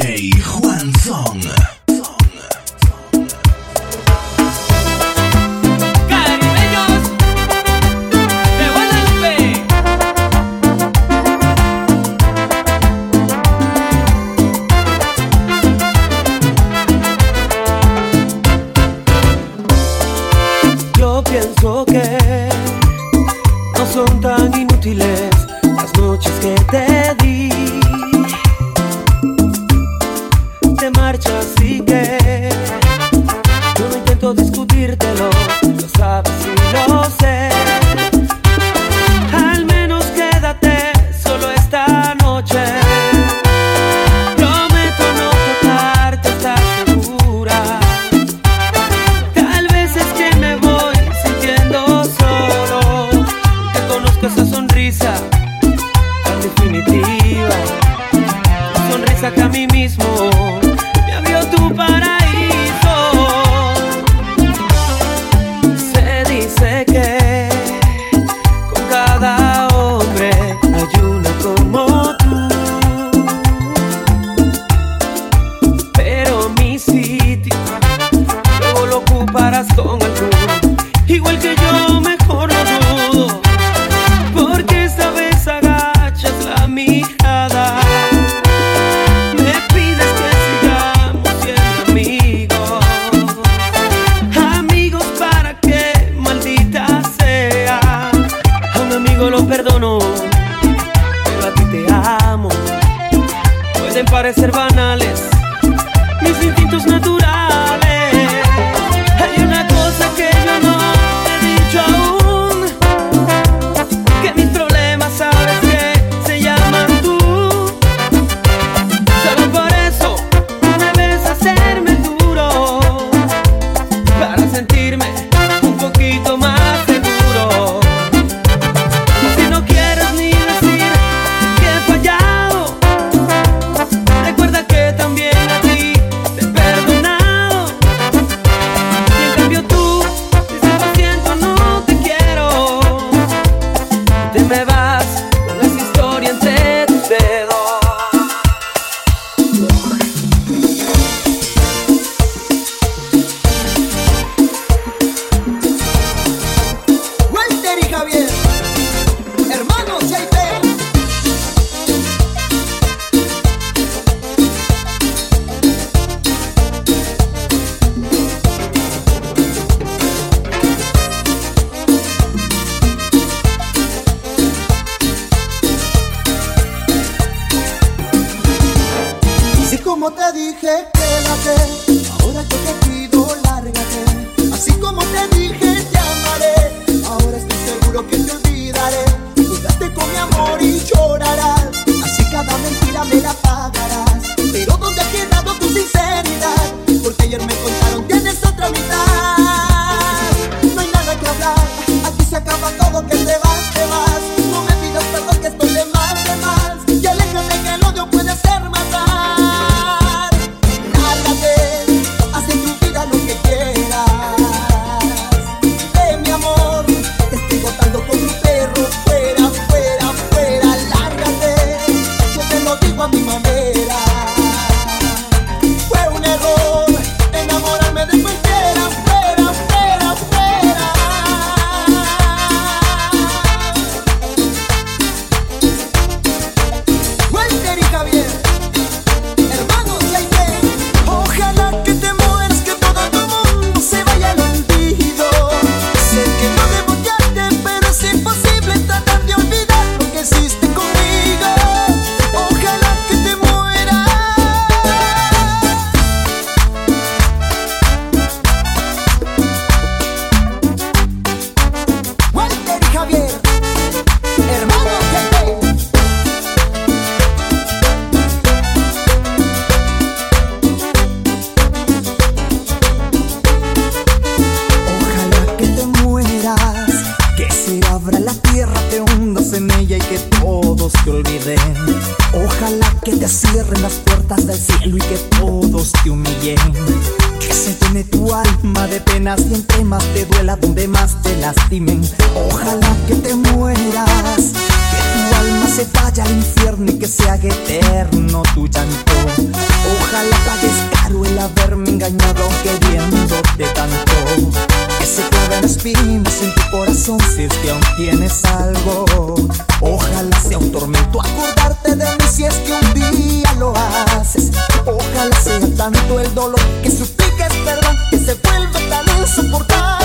这换送。escuela donde más te lastimen. Ojalá que te mueras, que tu alma se vaya al infierno y que se haga eterno tu llanto. Ojalá pagues caro el haberme engañado queriéndote tanto. Que se claven espinas en tu corazón si es que aún tienes algo. Ojalá sea un tormento acordarte de mí si es que un día lo haces. Ojalá sea tanto el dolor que supliques perdón que se vuelve tan insoportable.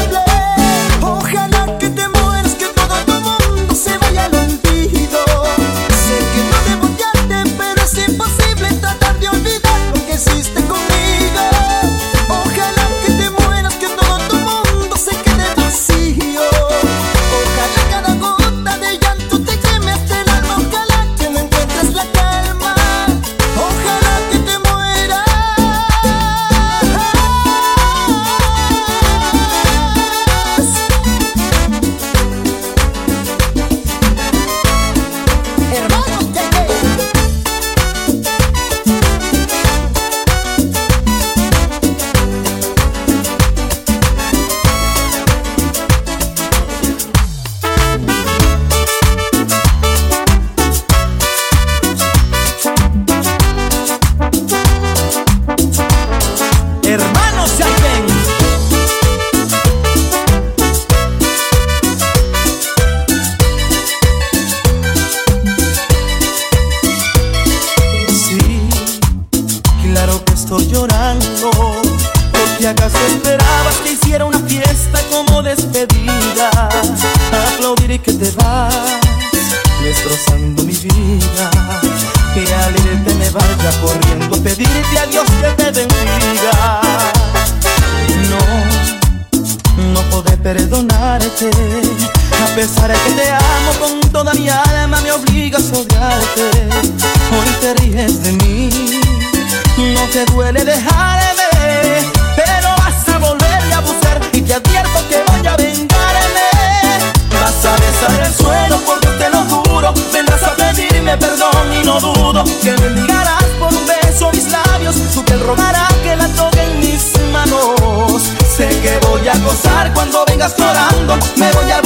gozar cuando vengas llorando. Me voy a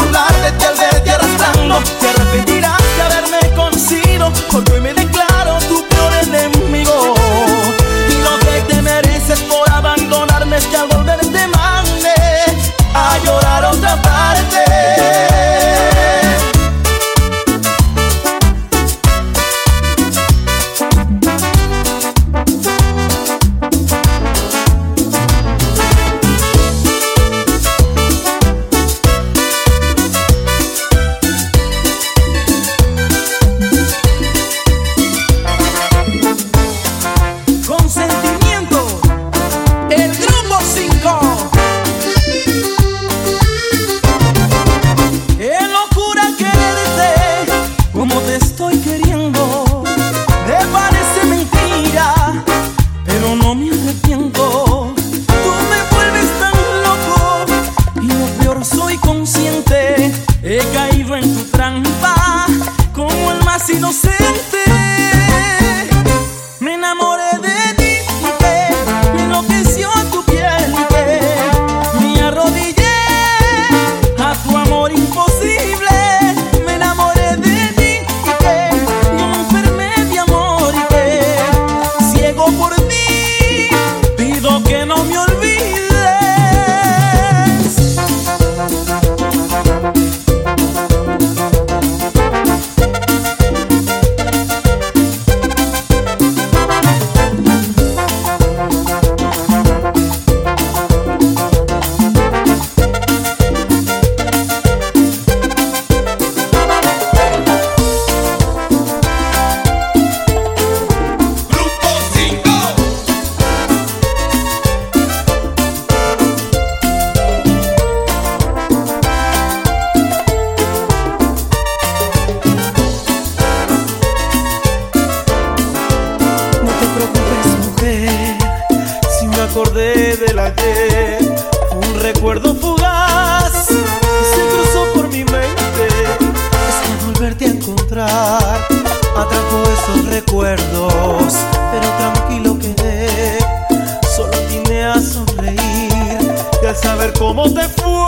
saber cómo te fue,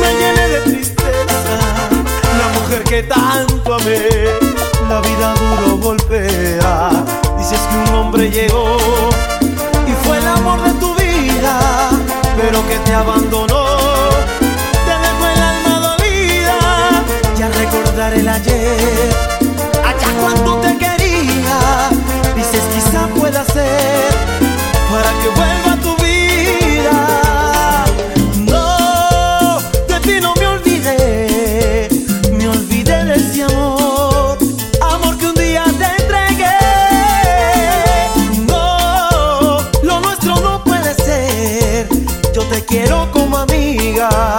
me llené de tristeza. La mujer que tanto amé, la vida duro golpea. Dices que un hombre llegó y fue el amor de tu vida, pero que te abandonó. Te dejó el alma dolida, ya recordar el ayer, allá cuando te quería. Dices quizá pueda ser para que vuelva tu vida. Quiero como amiga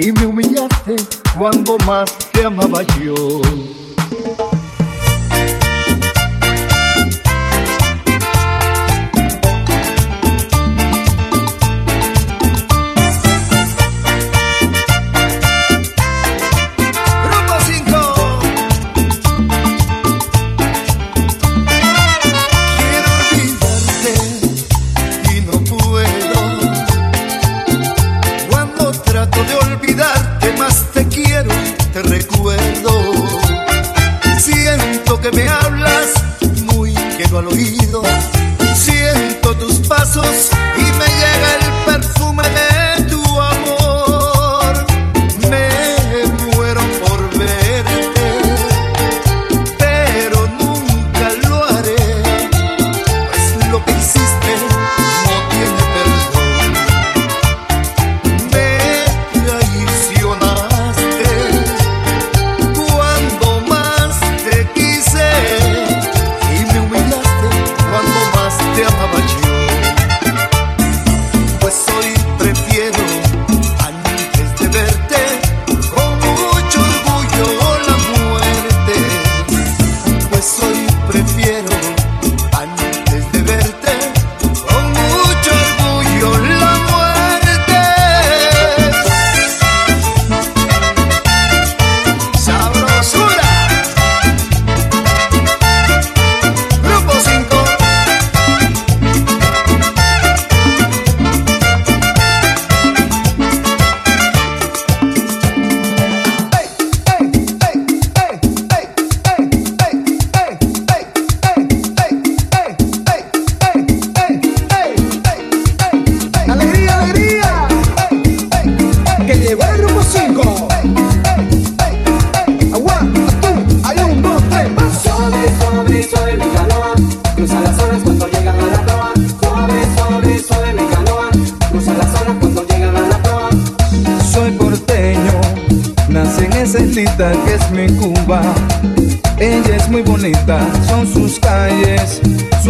y me humillaste cuando más te amaba yo. Pasos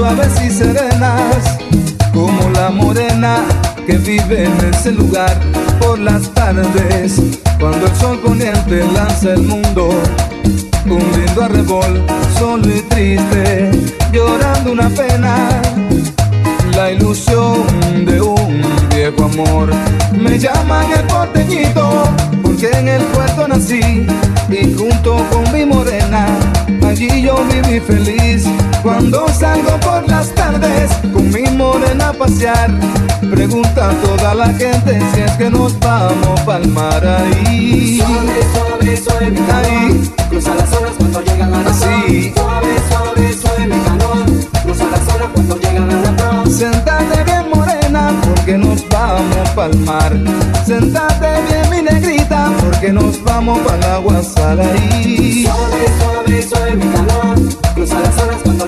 suaves y serenas, como la morena que vive en ese lugar por las tardes, cuando el sol poniente lanza el mundo. Un lindo arrebol, solo y triste, llorando una pena la ilusión de un viejo amor. Me llaman el porteñito porque en el puerto nací y junto con mi morena allí yo viví feliz. Cuando salgo por las tardes con mi morena a pasear, pregunta a toda la gente si es que nos vamos pa'l mar ahí. Suave, suave, suave mi Ahí. Cruza las olas cuando llegan a la proa Así. Suave, suave, suave mi canoa Cruza las olas cuando llegan a la proa Sentate bien morena porque nos vamos pa'l mar. Sentate bien mi porque nos vamos pa'l agua ahí. Suave, suave, suave mi canoa Cruza las olas cuando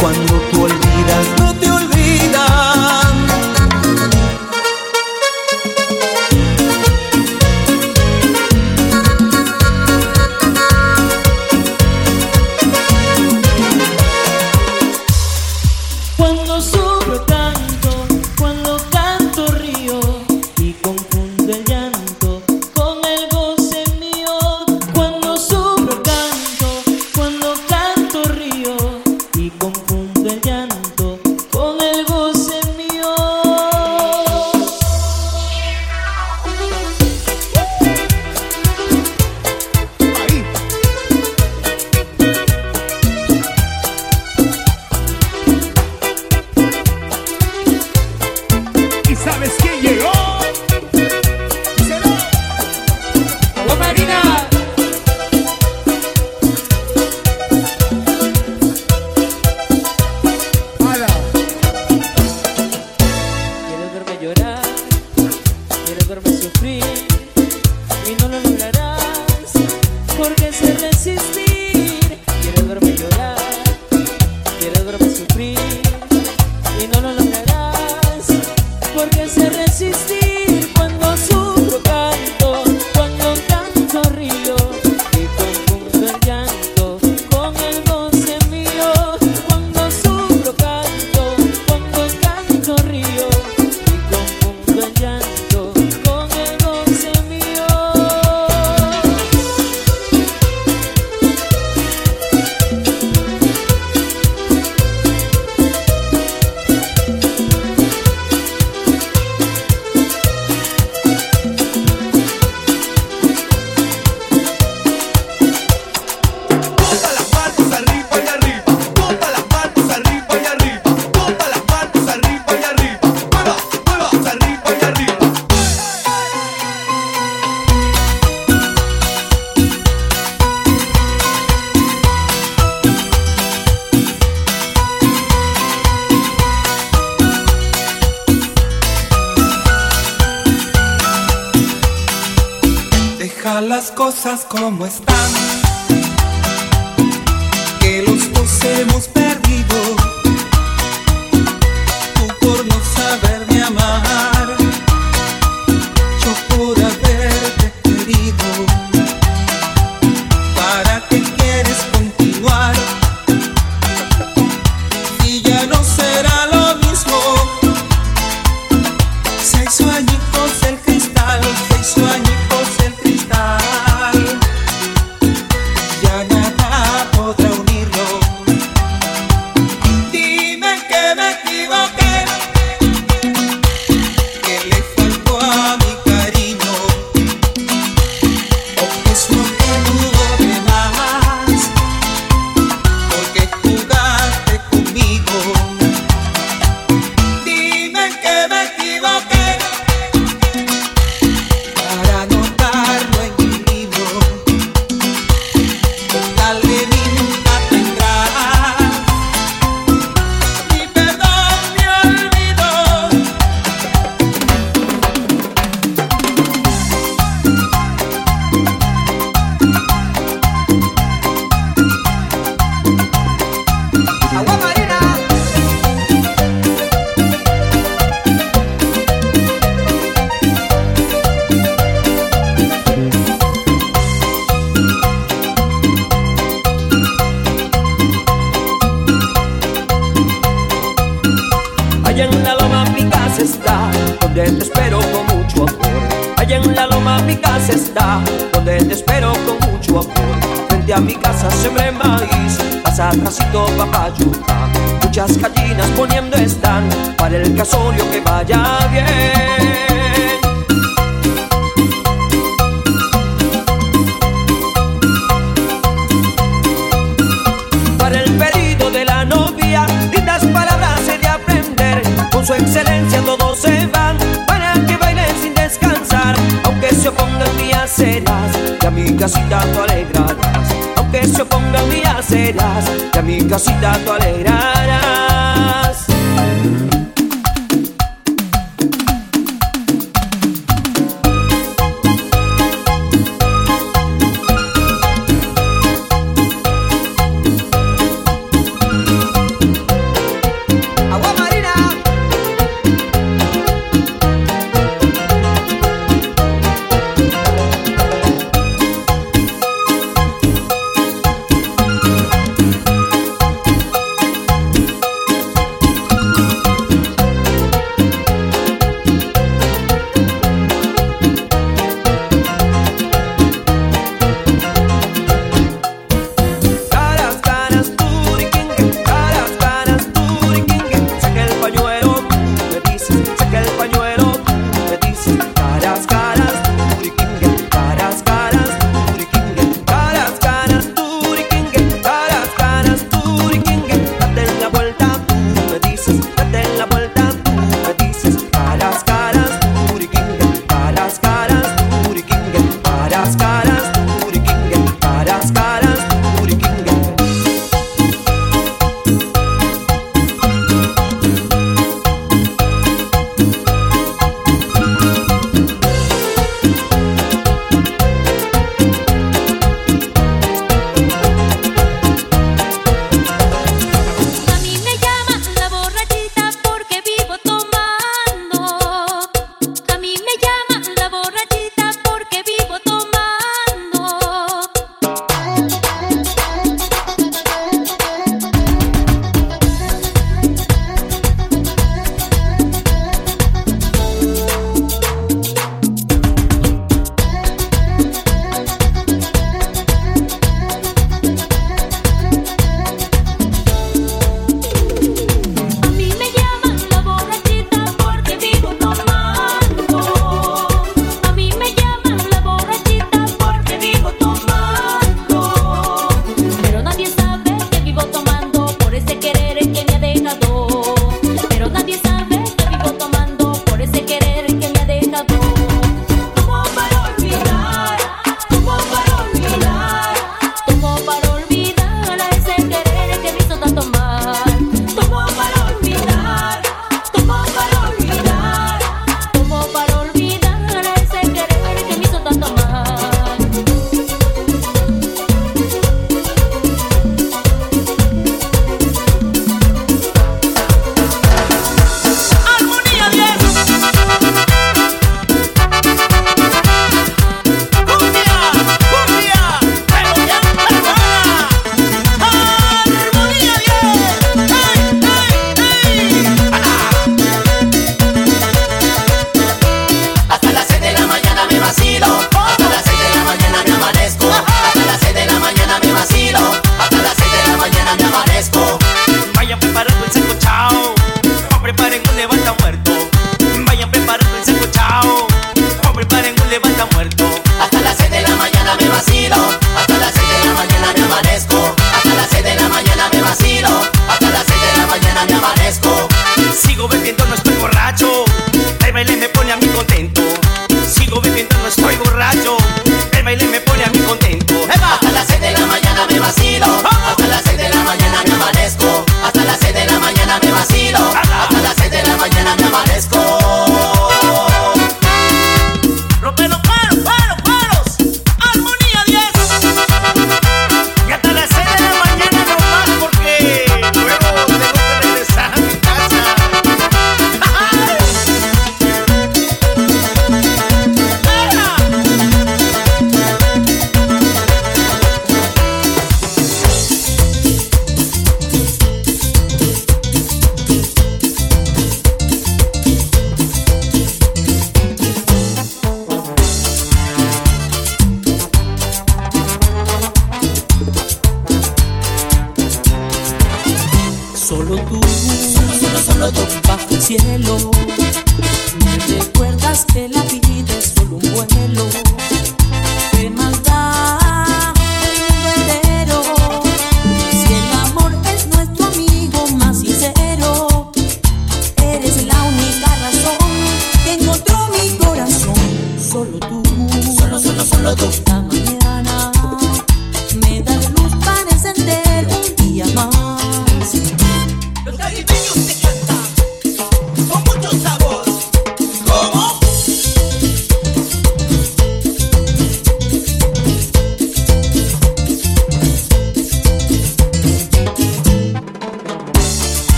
cuando tú olvidas no te por no saberme amar, yo por